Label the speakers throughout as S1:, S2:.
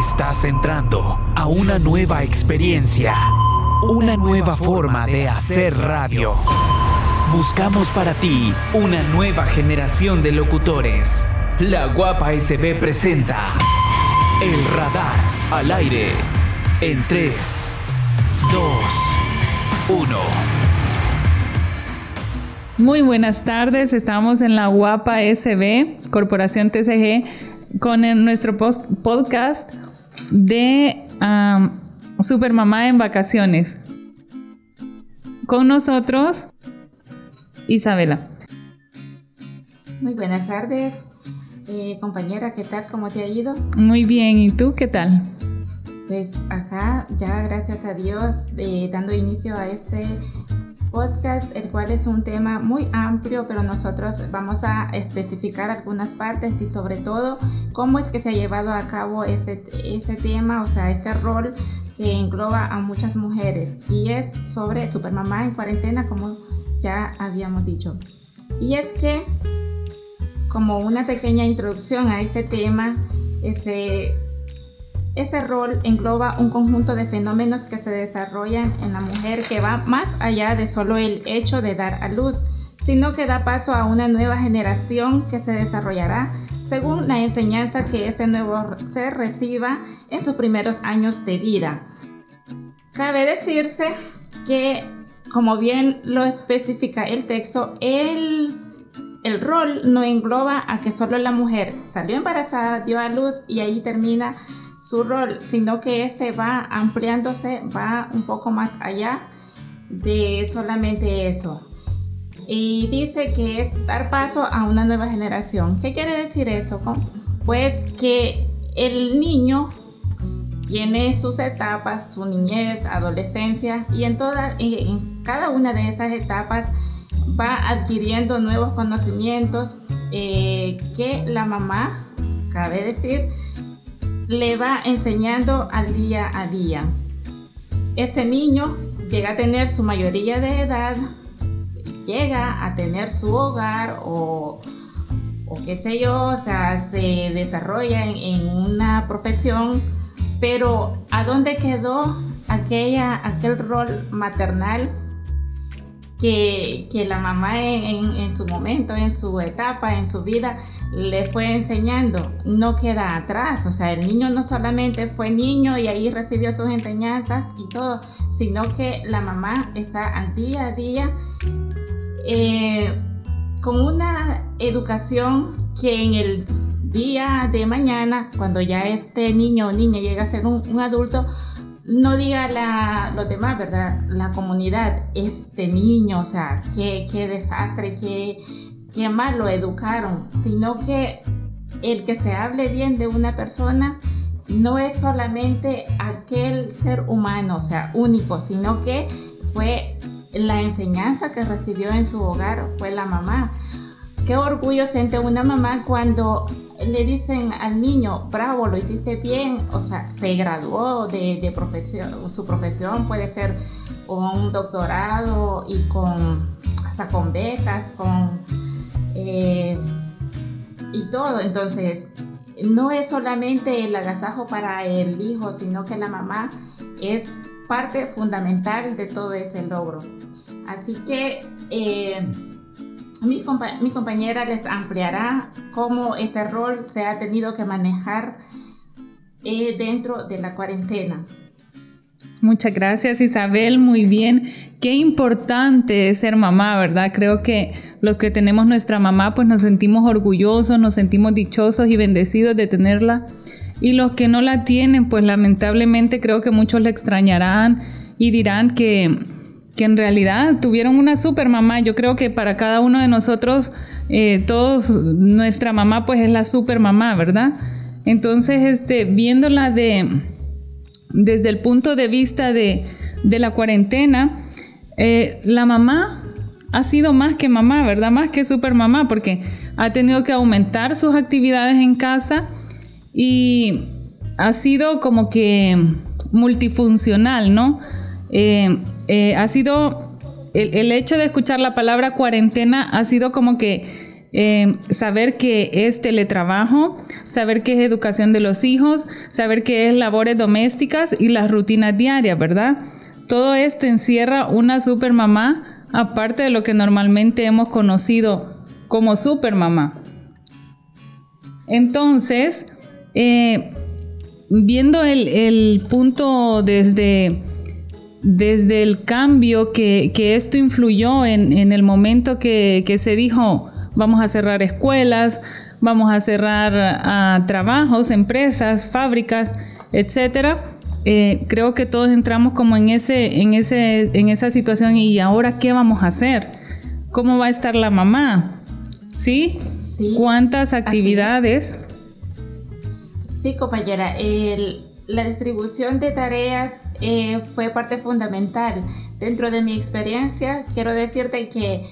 S1: Estás entrando a una nueva experiencia, una nueva forma de hacer radio. Buscamos para ti una nueva generación de locutores. La Guapa SB presenta El Radar al aire en 3, 2, 1.
S2: Muy buenas tardes, estamos en la Guapa SB, Corporación TCG con nuestro podcast de Supermamá en vacaciones. Con nosotros, Isabela.
S3: Muy buenas tardes, eh, compañera, ¿qué tal? ¿Cómo te ha ido?
S2: Muy bien, ¿y tú qué tal?
S3: Pues acá, ya gracias a Dios, eh, dando inicio a este podcast, el cual es un tema muy amplio, pero nosotros vamos a especificar algunas partes y sobre todo cómo es que se ha llevado a cabo este, este tema, o sea, este rol que engloba a muchas mujeres y es sobre Supermamá en cuarentena, como ya habíamos dicho. Y es que, como una pequeña introducción a este tema, este, ese rol engloba un conjunto de fenómenos que se desarrollan en la mujer que va más allá de solo el hecho de dar a luz, sino que da paso a una nueva generación que se desarrollará según la enseñanza que ese nuevo ser reciba en sus primeros años de vida. Cabe decirse que, como bien lo especifica el texto, el, el rol no engloba a que solo la mujer salió embarazada, dio a luz y ahí termina su rol, sino que este va ampliándose, va un poco más allá de solamente eso. Y dice que es dar paso a una nueva generación. ¿Qué quiere decir eso? Pues que el niño tiene sus etapas, su niñez, adolescencia, y en, toda, en cada una de esas etapas va adquiriendo nuevos conocimientos eh, que la mamá, cabe decir, le va enseñando al día a día. Ese niño llega a tener su mayoría de edad, llega a tener su hogar o, qué sé yo, o sea, se desarrolla en, en una profesión, pero ¿a dónde quedó aquella, aquel rol maternal que, la mamá en, su momento, en su etapa, en su vida, le fue enseñando, no queda atrás. O sea, el niño no solamente fue niño y ahí recibió sus enseñanzas y todo, sino que la mamá está al día a día eh, con una educación que en el día de mañana, cuando ya este niño o niña llega a ser un adulto, no diga la, los demás, ¿verdad? La comunidad, este niño, o sea, qué, qué desastre, qué, qué mal lo educaron, sino que el que se hable bien de una persona no es solamente aquel ser humano, o sea, único, sino que fue la enseñanza que recibió en su hogar, fue la mamá. Qué orgullo siente una mamá cuando le dicen al niño, bravo, lo hiciste bien, o sea, se graduó de, profesión, su profesión puede ser un doctorado y con, hasta con becas, con, eh, y todo. Entonces, no es solamente el agasajo para el hijo, sino que la mamá es parte fundamental de todo ese logro. Así que, eh, mi, compañera les ampliará cómo ese rol se ha tenido que manejar eh, dentro de la cuarentena.
S2: Muchas gracias Isabel, muy bien. Qué importante es ser mamá, ¿verdad? Creo que los que tenemos nuestra mamá pues nos sentimos orgullosos, nos sentimos dichosos y bendecidos de tenerla. Y los que no la tienen pues lamentablemente creo que muchos la extrañarán y dirán que que en realidad tuvieron una super mamá. Yo creo que para cada uno de nosotros, eh, todos, nuestra mamá pues es la super mamá, ¿verdad? Entonces, este, viéndola de, desde el punto de vista de, la cuarentena, eh, la mamá ha sido más que mamá, ¿verdad? Más que super mamá, porque ha tenido que aumentar sus actividades en casa y ha sido como que multifuncional, ¿no? Eh, eh, ha sido, el, hecho de escuchar la palabra cuarentena ha sido como que eh, saber que es teletrabajo, saber qué es educación de los hijos, saber qué es labores domésticas y las rutinas diarias, ¿verdad? Todo esto encierra una super mamá, aparte de lo que normalmente hemos conocido como super mamá. Entonces, eh, viendo el, punto desde, desde el cambio que, esto influyó en, el momento que, que se dijo, vamos a cerrar escuelas, vamos a cerrar ah, trabajos, empresas, fábricas, etcétera. Eh, creo que todos entramos como en ese, en ese, en esa situación y ahora qué vamos a hacer, cómo va a estar la mamá, ¿sí? sí cuántas actividades?
S3: Sí, compañera, la distribución de tareas eh, fue parte fundamental. Dentro de mi experiencia, quiero decirte que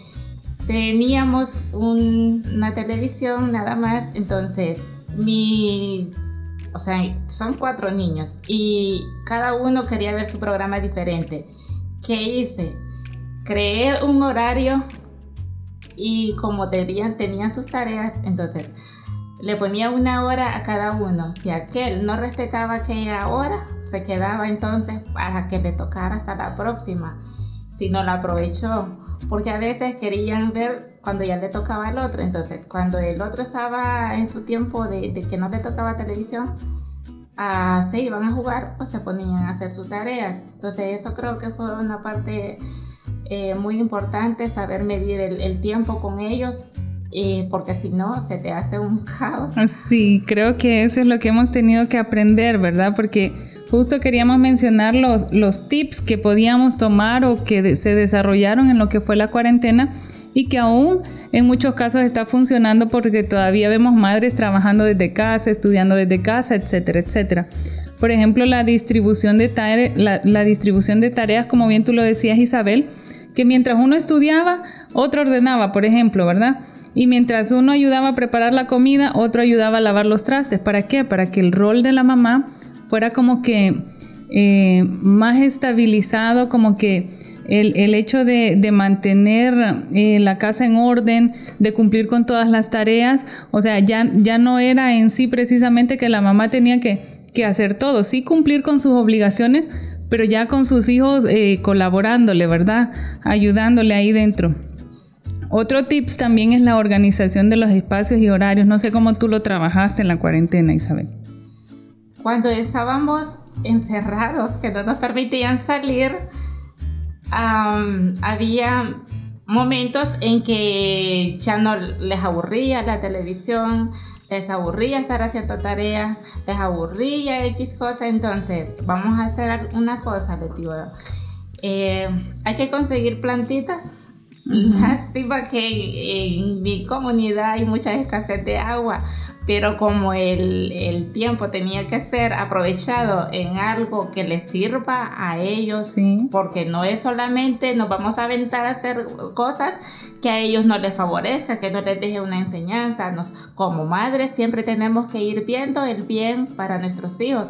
S3: teníamos una televisión nada más, entonces mi, o sea, son cuatro niños y cada uno quería ver su programa diferente. ¿Qué hice? Creé un horario y como tenían, tenían sus tareas, entonces le ponía una hora a cada uno. Si aquel no respetaba aquella hora, se quedaba entonces para que le tocara hasta la próxima, si no la aprovechó porque a veces querían ver cuando ya le tocaba al otro. Entonces, cuando el otro estaba en su tiempo de, que no le tocaba televisión, ah, se iban a jugar o se ponían a hacer sus tareas. Entonces, eso creo que fue una parte eh, muy importante, saber medir el, tiempo con ellos. Eh, porque si no, se te hace un caos.
S2: Sí, creo que eso es lo que hemos tenido que aprender, ¿verdad? Porque Justo queríamos mencionar los, los tips que podíamos tomar o que se desarrollaron en lo que fue la cuarentena y que aún en muchos casos está funcionando porque todavía vemos madres trabajando desde casa, estudiando desde casa, etcétera, etcétera. Por ejemplo, la distribución de, la, la distribución de tareas, como bien tú lo decías Isabel, que mientras uno estudiaba, otro ordenaba, por ejemplo, ¿verdad? Y mientras uno ayudaba a preparar la comida, otro ayudaba a lavar los trastes. ¿Para qué? Para que el rol de la mamá fuera como que eh, más estabilizado, como que el, hecho de, mantener eh, la casa en orden, de cumplir con todas las tareas, o sea, ya, ya no era en sí precisamente que la mamá tenía que, hacer todo, sí cumplir con sus obligaciones, pero ya con sus hijos eh, colaborándole, ¿verdad? Ayudándole ahí dentro. Otro tips también es la organización de los espacios y horarios. No sé cómo tú lo trabajaste en la cuarentena, Isabel
S3: cuando estábamos encerrados, que no nos permitían salir, había momentos en que ya no les aburría la televisión, les aburría estar haciendo tareas, les aburría X cosa, entonces vamos a hacer una cosa, les digo, eh, hay que conseguir plantitas. Lástima que en mi comunidad hay mucha escasez de agua, pero como el, tiempo tenía que ser aprovechado en algo que les sirva a ellos, porque no es solamente nos vamos a aventar a hacer cosas que a ellos no les favorezca, que no les deje una enseñanza. Nos, como madres siempre tenemos que ir viendo el bien para nuestros hijos.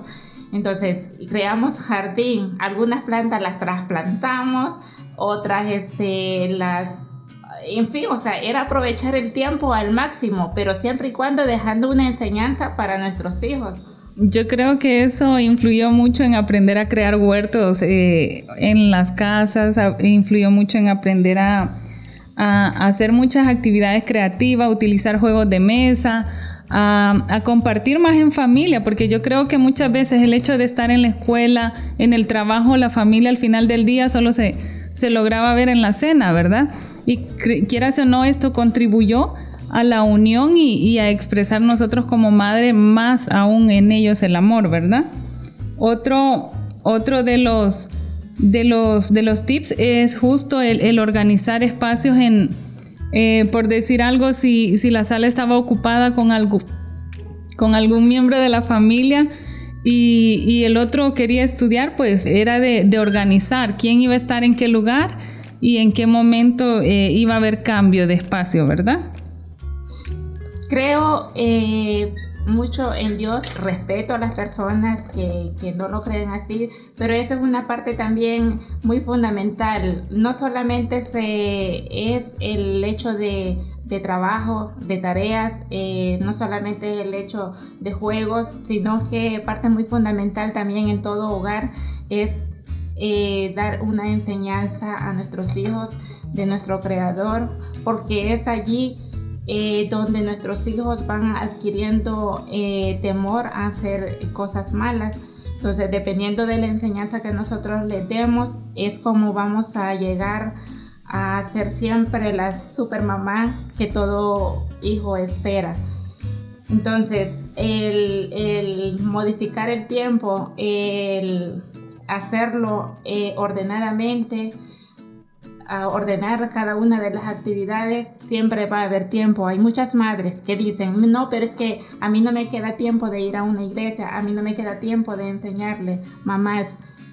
S3: Entonces, creamos jardín, algunas plantas las trasplantamos, otras este, las en fin, o sea, era aprovechar el tiempo al máximo, pero siempre y cuando dejando una enseñanza para nuestros hijos.
S2: Yo creo que eso influyó mucho en aprender a crear huertos eh, en las casas, influyó mucho en aprender a, hacer muchas actividades creativas, utilizar juegos de mesa, a, a, compartir más en familia, porque yo creo que muchas veces el hecho de estar en la escuela, en el trabajo, la familia al final del día solo se, se lograba ver en la cena, ¿verdad? Y quieras o no, esto contribuyó a la unión y, a expresar nosotros como madre más aún en ellos el amor, ¿verdad? Otro, otro de los de los de los tips es justo el, organizar espacios en eh, por decir algo si, si la sala estaba ocupada con algo con algún miembro de la familia y, el otro quería estudiar pues era de, organizar quién iba a estar en qué lugar y en qué momento eh, iba a haber cambio de espacio, ¿verdad?
S3: Creo eh, mucho en Dios, respeto a las personas que, que, no lo creen así, pero esa es una parte también muy fundamental. No solamente se, es el hecho de, de trabajo, de tareas, eh, no solamente el hecho de juegos, sino que parte muy fundamental también en todo hogar es eh, dar una enseñanza a nuestros hijos de nuestro creador, porque es allí eh, donde nuestros hijos van adquiriendo temor a hacer cosas malas. Entonces, dependiendo de la enseñanza que nosotros les demos, es como vamos a llegar a ser siempre la super mamá que todo hijo espera. Entonces, el, modificar el tiempo, el hacerlo eh, ordenadamente, a ordenar cada una de las actividades, siempre va a haber tiempo. Hay muchas madres que dicen, no, pero es que a mí no me queda tiempo de ir a una iglesia, a mí no me queda tiempo de enseñarle. Mamás,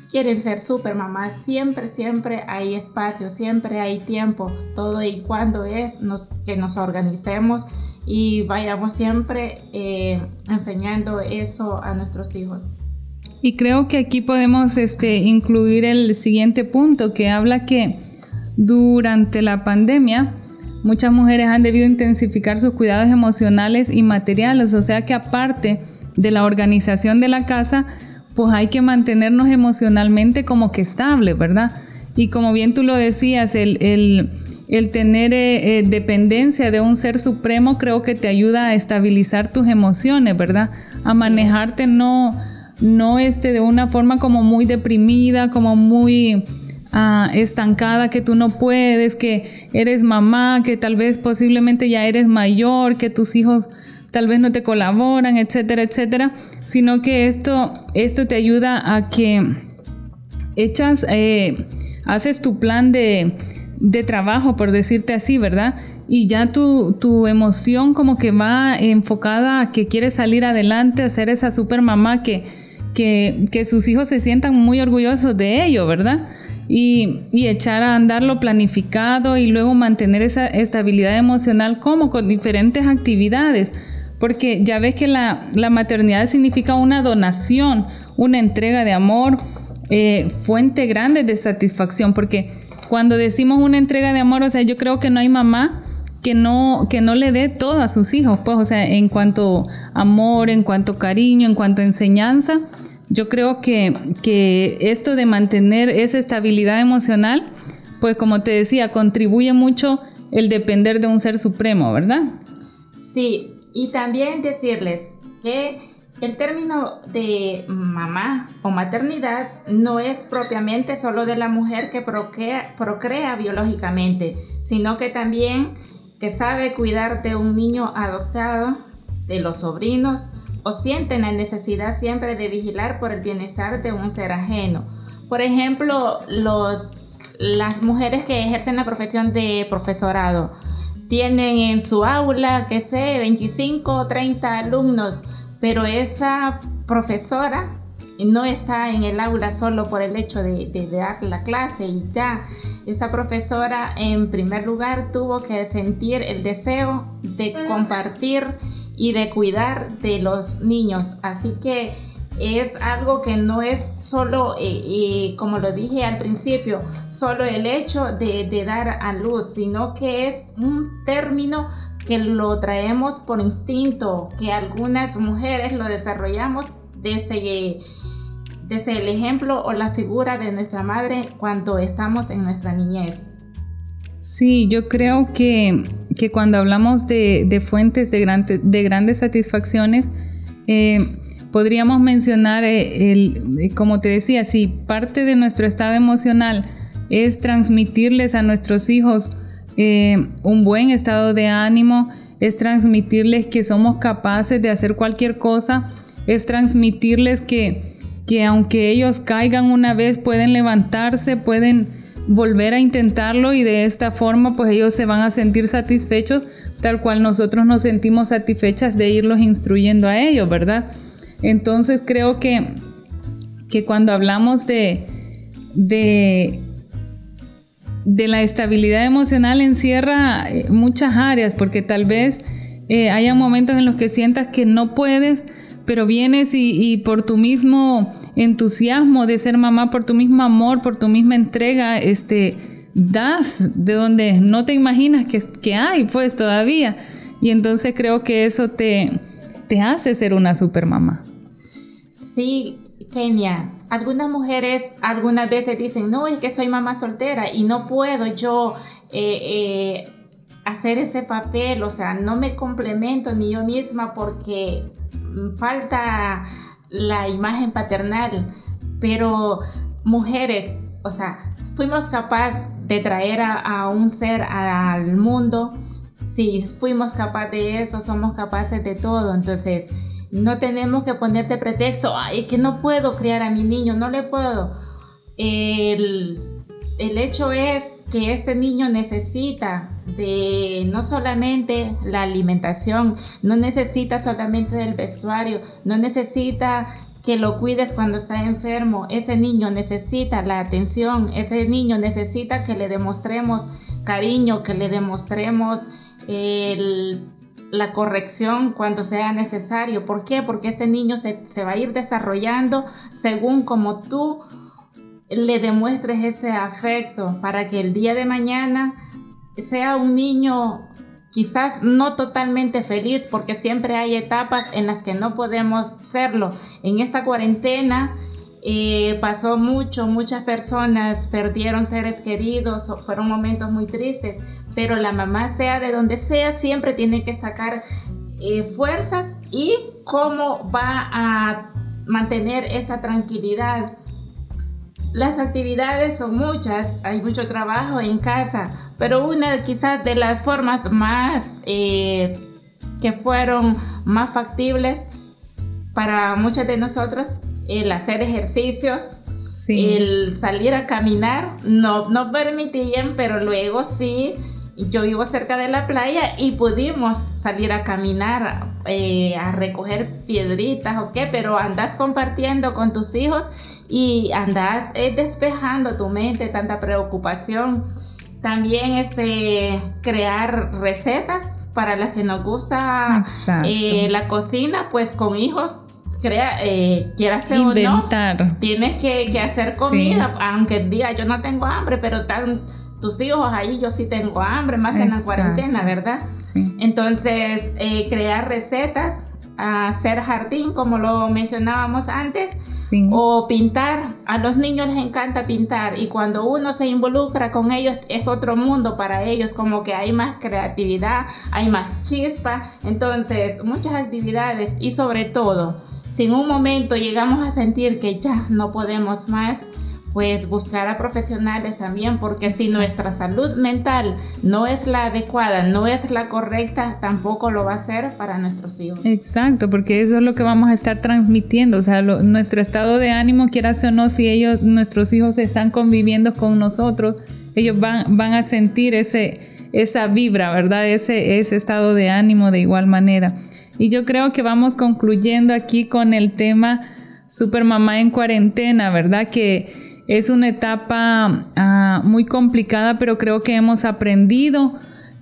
S3: quieren ser super mamás, siempre, siempre hay espacio, siempre hay tiempo, todo y cuando es nos, que nos organicemos y vayamos siempre eh, enseñando eso a nuestros hijos.
S2: Y creo que aquí podemos este, incluir el siguiente punto que habla que durante la pandemia muchas mujeres han debido intensificar sus cuidados emocionales y materiales, o sea que aparte de la organización de la casa, pues hay que mantenernos emocionalmente como que estable, ¿verdad? Y como bien tú lo decías, el, tener eh, eh, dependencia de un ser supremo creo que te ayuda a estabilizar tus emociones, ¿verdad? A manejarte no, no este, de una forma como muy deprimida, como muy ah, estancada, que tú no puedes, que eres mamá, que tal vez posiblemente ya eres mayor, que tus hijos tal vez no te colaboran, etcétera, etcétera, sino que esto, esto te ayuda a que echas, eh, haces tu plan de, trabajo, por decirte así, ¿verdad? Y ya tu, tu, emoción como que va enfocada a que quieres salir adelante, a ser esa super mamá que, que, que sus hijos se sientan muy orgullosos de ello, ¿verdad? Y, y, echar a andar lo planificado y luego mantener esa estabilidad emocional como con diferentes actividades. Porque ya ves que la, maternidad significa una donación, una entrega de amor, eh, fuente grande de satisfacción. Porque cuando decimos una entrega de amor, o sea, yo creo que no hay mamá que no, que no le dé todo a sus hijos, pues, o sea, en cuanto amor, en cuanto cariño, en cuanto enseñanza, yo creo que, que esto de mantener esa estabilidad emocional, pues como te decía, contribuye mucho el depender de un ser supremo, ¿verdad?
S3: Sí, y también decirles que el término de mamá o maternidad no es propiamente solo de la mujer que procrea, biológicamente, sino que también que sabe cuidar de un niño adoptado, de los sobrinos, o sienten la necesidad siempre de vigilar por el bienestar de un ser ajeno. Por ejemplo, los, las mujeres que ejercen la profesión de profesorado tienen en su aula, que sé, 25 o 30 alumnos, pero esa profesora no está en el aula solo por el hecho de, dar la clase y ya. Esa profesora en primer lugar tuvo que sentir el deseo de compartir y de cuidar de los niños. Así que es algo que no es solo, eh, eh, como lo dije al principio, solo el hecho de, dar a luz, sino que es un término que lo traemos por instinto, que algunas mujeres lo desarrollamos desde, desde el ejemplo o la figura de nuestra madre cuando estamos en nuestra niñez.
S2: Sí, yo creo que, cuando hablamos de, fuentes de, de grandes satisfacciones, eh, podríamos mencionar, eh, el, eh, como te decía, si parte de nuestro estado emocional es transmitirles a nuestros hijos eh, un buen estado de ánimo, es transmitirles que somos capaces de hacer cualquier cosa, es transmitirles que, que aunque ellos caigan una vez, pueden levantarse, pueden volver a intentarlo y de esta forma pues ellos se van a sentir satisfechos tal cual nosotros nos sentimos satisfechas de irlos instruyendo a ellos, ¿verdad? Entonces creo que, que cuando hablamos de, de, la estabilidad emocional encierra eh, muchas áreas, porque tal vez eh, haya momentos en los que sientas que no puedes, pero vienes y, por tu mismo entusiasmo de ser mamá, por tu mismo amor, por tu misma entrega, este, das de donde no te imaginas que, que hay, pues todavía. Y entonces creo que eso te, te hace ser una super mamá.
S3: Sí, Kenia, algunas mujeres algunas veces dicen, no, es que soy mamá soltera y no puedo yo eh, eh, hacer ese papel, o sea, no me complemento ni yo misma porque falta la imagen paternal, pero mujeres, o sea, fuimos capaces de traer a, un ser al mundo, si fuimos capaces de eso, somos capaces de todo, entonces no tenemos que ponerte pretexto, ay, es que no puedo criar a mi niño, no le puedo. El, el hecho es que este niño necesita de no solamente la alimentación, no necesita solamente del vestuario, no necesita que lo cuides cuando está enfermo. Ese niño necesita la atención, ese niño necesita que le demostremos cariño, que le demostremos la corrección cuando sea necesario. ¿Por qué? Porque ese niño se, se va a ir desarrollando según como tú le demuestres ese afecto para que el día de mañana sea un niño quizás no totalmente feliz porque siempre hay etapas en las que no podemos serlo. En esta cuarentena eh, pasó mucho, muchas personas perdieron seres queridos, fueron momentos muy tristes, pero la mamá sea de donde sea, siempre tiene que sacar eh, fuerzas y cómo va a mantener esa tranquilidad. Las actividades son muchas, hay mucho trabajo en casa, pero una quizás de las formas más eh, que fueron más factibles para muchos de nosotros, el hacer ejercicios, el salir a caminar, no, no permitían, pero luego sí yo vivo cerca de la playa y pudimos salir a caminar, eh, a recoger piedritas o qué, pero andas compartiendo con tus hijos y andas eh, despejando tu mente, tanta preocupación. También este, crear recetas para las que nos gusta eh, la cocina, pues con hijos crea, eh, quieras o no, tienes que, hacer comida, aunque diga yo no tengo hambre, pero tan tus hijos ahí, yo sí tengo hambre, más en la cuarentena, ¿verdad? Sí. Entonces, eh, crear recetas, hacer jardín, como lo mencionábamos antes, sí. o pintar. A los niños les encanta pintar y cuando uno se involucra con ellos es otro mundo para ellos, como que hay más creatividad, hay más chispa. Entonces, muchas actividades y sobre todo, si en un momento llegamos a sentir que ya no podemos más, pues buscar a profesionales también, porque si nuestra salud mental no es la adecuada, no es la correcta, tampoco lo va a ser para nuestros hijos.
S2: Exacto, porque eso es lo que vamos a estar transmitiendo, o sea, nuestro estado de ánimo, quieras o no, si ellos, nuestros hijos están conviviendo con nosotros, ellos van, van a sentir ese, esa vibra, ¿verdad? Ese, ese estado de ánimo de igual manera. Y yo creo que vamos concluyendo aquí con el tema Super Mamá en cuarentena, ¿verdad? Que es una etapa ah, muy complicada, pero creo que hemos aprendido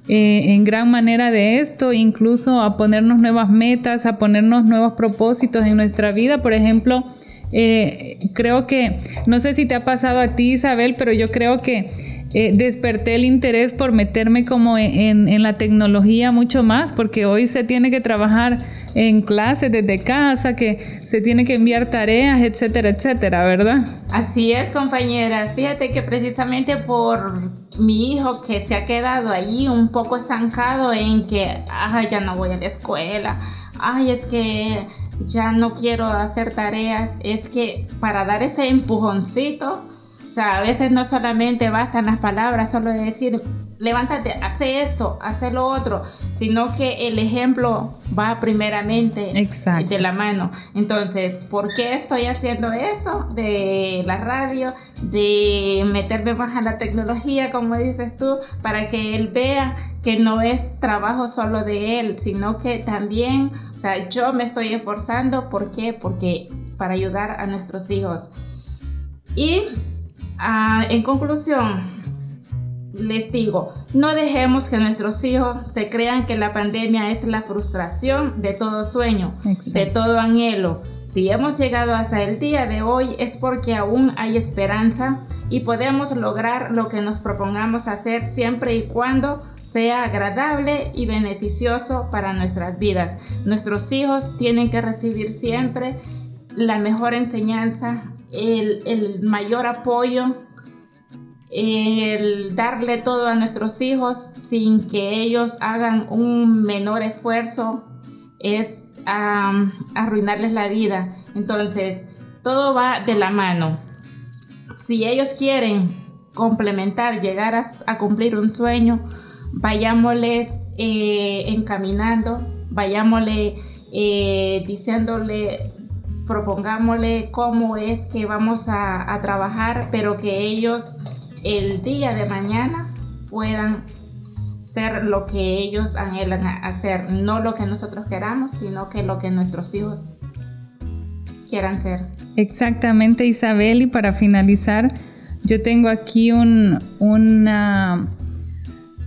S2: eh, en gran manera de esto, incluso a ponernos nuevas metas, a ponernos nuevos propósitos en nuestra vida. Por ejemplo, eh, creo que, no sé si te ha pasado a ti, Isabel, pero yo creo que eh, desperté el interés por meterme como en, en, la tecnología mucho más, porque hoy se tiene que trabajar en clases desde casa, que se tiene que enviar tareas, etcétera, etcétera, ¿verdad?
S3: Así es, compañera. Fíjate que precisamente por mi hijo que se ha quedado ahí un poco estancado en que, ya no voy a la escuela, ay, es que ya no quiero hacer tareas, es que para dar ese empujoncito, sea, a veces no solamente bastan las palabras, solo decir, levántate, hace esto, hace lo otro, sino que el ejemplo va primeramente de la mano. Entonces, ¿por qué estoy haciendo eso de la radio, de meterme más a la tecnología, como dices tú, para que él vea que no es trabajo solo de él, sino que también, o sea, yo me estoy esforzando, ¿por qué? Porque para ayudar a nuestros hijos. Y ah, en conclusión, les digo, no dejemos que nuestros hijos se crean que la pandemia es la frustración de todo sueño, de todo anhelo. Si hemos llegado hasta el día de hoy es porque aún hay esperanza y podemos lograr lo que nos propongamos hacer siempre y cuando sea agradable y beneficioso para nuestras vidas. Nuestros hijos tienen que recibir siempre la mejor enseñanza, el, mayor apoyo el darle todo a nuestros hijos sin que ellos hagan un menor esfuerzo es arruinarles la vida. Entonces, todo va de la mano. Si ellos quieren complementar, llegar a, cumplir un sueño, vayámosles eh, encaminando, vayámosle eh, diciéndole, propongámosle cómo es que vamos a, trabajar, pero que ellos el día de mañana puedan ser lo que ellos anhelan hacer, no lo que nosotros queramos, sino que lo que nuestros hijos quieran ser.
S2: Exactamente, Isabel, y para finalizar, yo tengo aquí un, una,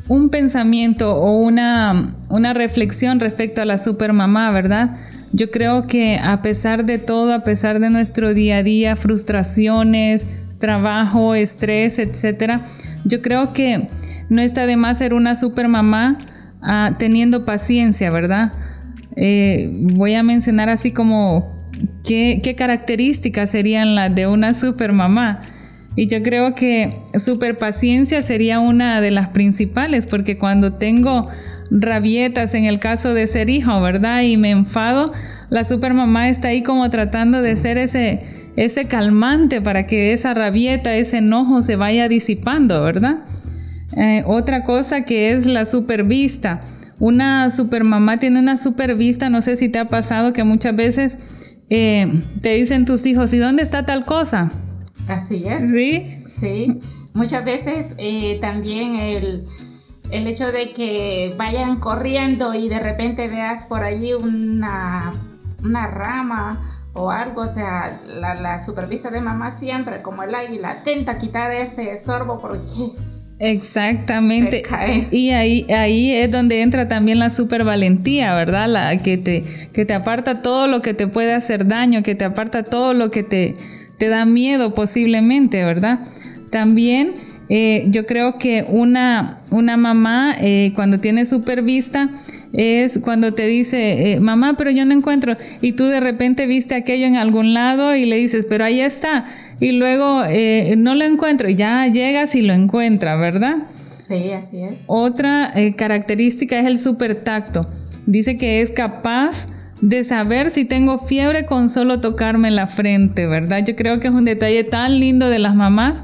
S2: un pensamiento o una, una reflexión respecto a la supermamá, ¿verdad? Yo creo que a pesar de todo, a pesar de nuestro día a día, frustraciones, trabajo, estrés, etcétera. Yo creo que no está de más ser una super mamá ah, teniendo paciencia, ¿verdad? Eh, voy a mencionar así como qué, características serían las de una super mamá. Y yo creo que super paciencia sería una de las principales, porque cuando tengo rabietas en el caso de ser hijo, ¿verdad? Y me enfado, la super mamá está ahí como tratando de ser ese ese calmante para que esa rabieta, ese enojo se vaya disipando, ¿verdad? Eh, otra cosa que es la supervista. Una supermamá tiene una supervista, no sé si te ha pasado que muchas veces eh, te dicen tus hijos, ¿y dónde está tal cosa?
S3: Así es.
S2: Sí.
S3: Sí. Muchas veces eh, también el, el hecho de que vayan corriendo y de repente veas por allí una, una rama o algo, o sea, la, la supervista de mamá siempre, como el águila, atenta a quitar ese estorbo porque
S2: Exactamente. Y ahí, ahí es donde entra también la supervalentía, ¿verdad? La que te, que te aparta todo lo que te puede hacer daño, que te aparta todo lo que te, te da miedo posiblemente, ¿verdad? También eh, yo creo que una, una mamá eh, cuando tiene supervista es cuando te dice, eh, mamá, pero yo no encuentro, y tú de repente viste aquello en algún lado y le dices, pero ahí está, y luego no lo encuentro, y ya llegas y lo encuentras, ¿verdad?
S3: Sí, así es.
S2: Otra característica es el super tacto. Dice que es capaz de saber si tengo fiebre con solo tocarme la frente, ¿verdad? Yo creo que es un detalle tan lindo de las mamás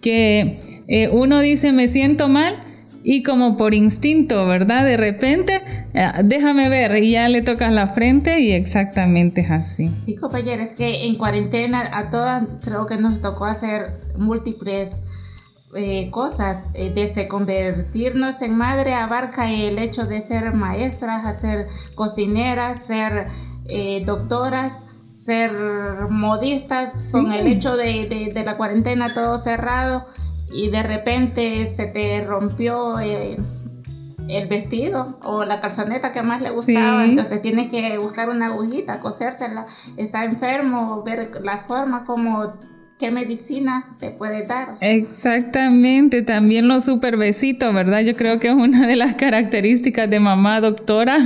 S2: que uno dice me siento mal y como por instinto, ¿verdad? De repente, eh, déjame ver, y ya le tocas la frente y exactamente es así.
S3: Sí, compañeros, es que en cuarentena a todas creo que nos tocó hacer múltiples eh, cosas, eh, desde convertirnos en madre abarca el hecho de ser maestras, hacer cocineras, ser doctoras, ser modistas, con el hecho de, de la cuarentena todo cerrado y de repente se te rompió eh, el vestido o la calzoneta que más le gustaba, entonces tienes que buscar una agujita, cosérsela, está enfermo, ver la forma como qué medicina te puede dar.
S2: Exactamente, también los super besitos, ¿verdad? Yo creo que es una de las características de mamá doctora,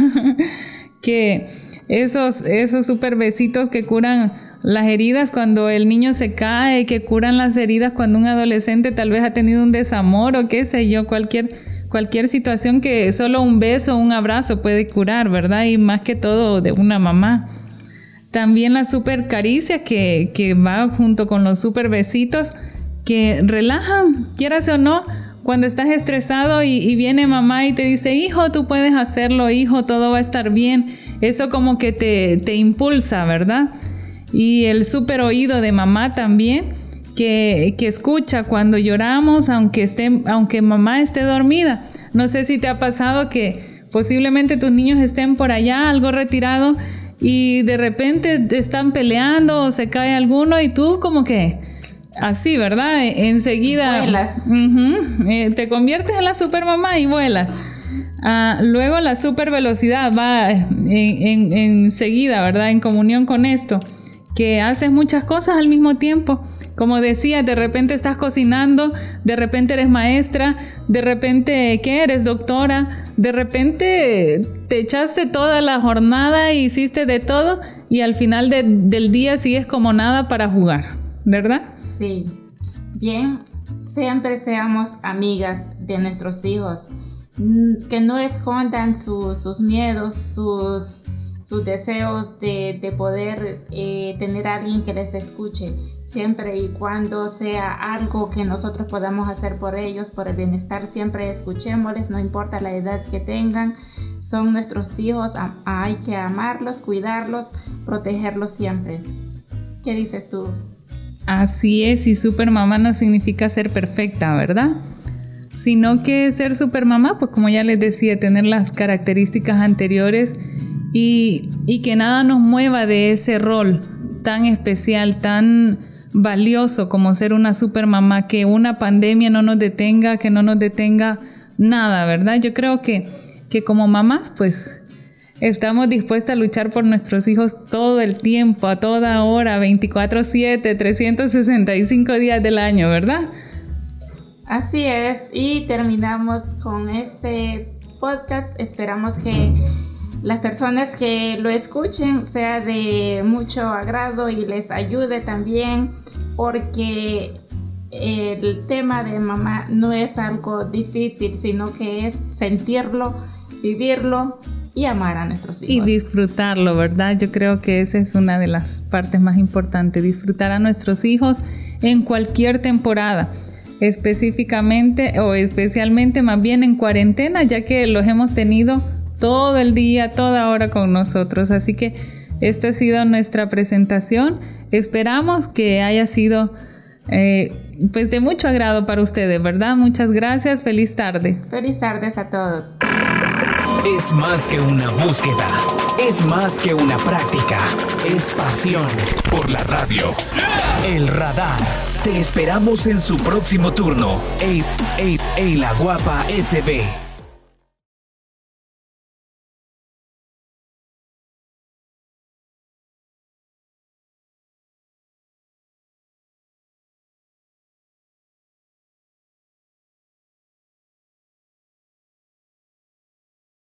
S2: que esos, esos super besitos que curan las heridas cuando el niño se cae, que curan las heridas cuando un adolescente tal vez ha tenido un desamor o qué sé yo, cualquier, cualquier situación que solo un beso o un abrazo puede curar, ¿verdad? Y más que todo de una mamá. También las super caricias que, que va junto con los super besitos que relajan, quieras o no, cuando estás estresado y, viene mamá y te dice, hijo, tú puedes hacerlo, hijo, todo va a estar bien. Eso como que te, te impulsa, ¿verdad? Y el super oído de mamá también, que, escucha cuando lloramos, aunque, esté, aunque mamá esté dormida. No sé si te ha pasado que posiblemente tus niños estén por allá, algo retirado, y de repente están peleando o se cae alguno y tú como que así, ¿verdad? E, enseguida
S3: Vuelas.
S2: eh, te conviertes en la supermamá y vuelas. Ah, luego la super velocidad va enseguida, en, ¿verdad? En comunión con esto, que haces muchas cosas al mismo tiempo. Como decía, de repente estás cocinando, de repente eres maestra, de repente, ¿qué eres? Doctora, de repente te echaste toda la jornada e hiciste de todo y al final del día sigues como nada para jugar, ¿verdad?
S3: Sí. Bien, siempre seamos amigas de nuestros hijos, mm, que no escondan sus miedos, sus sus deseos de, de poder eh, tener a alguien que les escuche, siempre y cuando sea algo que nosotros podamos hacer por ellos, por el bienestar, siempre escuchémosles, no importa la edad que tengan, son nuestros hijos, hay que amarlos, cuidarlos, protegerlos siempre. ¿Qué dices tú?
S2: Así es, y super mamá no significa ser perfecta, ¿verdad? Sino que ser super mamá, pues como ya les decía, tener las características anteriores y, que nada nos mueva de ese rol tan especial, tan valioso como ser una super mamá, que una pandemia no nos detenga, que no nos detenga nada, ¿verdad? Yo creo que, que como mamás, pues estamos dispuestas a luchar por nuestros hijos todo el tiempo, a toda hora, 24/7, 365 días del año, ¿verdad?
S3: Así es, y terminamos con este podcast. Esperamos que las personas que lo escuchen sea de mucho agrado y les ayude también porque el tema de mamá no es algo difícil, sino que es sentirlo, vivirlo y amar a nuestros hijos.
S2: Y disfrutarlo, ¿verdad? Yo creo que esa es una de las partes más importantes, disfrutar a nuestros hijos en cualquier temporada específicamente o especialmente más bien en cuarentena, ya que los hemos tenido todo el día, toda hora con nosotros. Así que esta ha sido nuestra presentación. Esperamos que haya sido eh, pues de mucho agrado para ustedes, ¿verdad? Muchas gracias. Feliz tarde.
S3: Feliz tardes a todos.
S1: Es más que una búsqueda, es más que una práctica, es pasión por la radio. El radar. Te esperamos en su próximo turno. Ey, ey, ey, la guapa SB.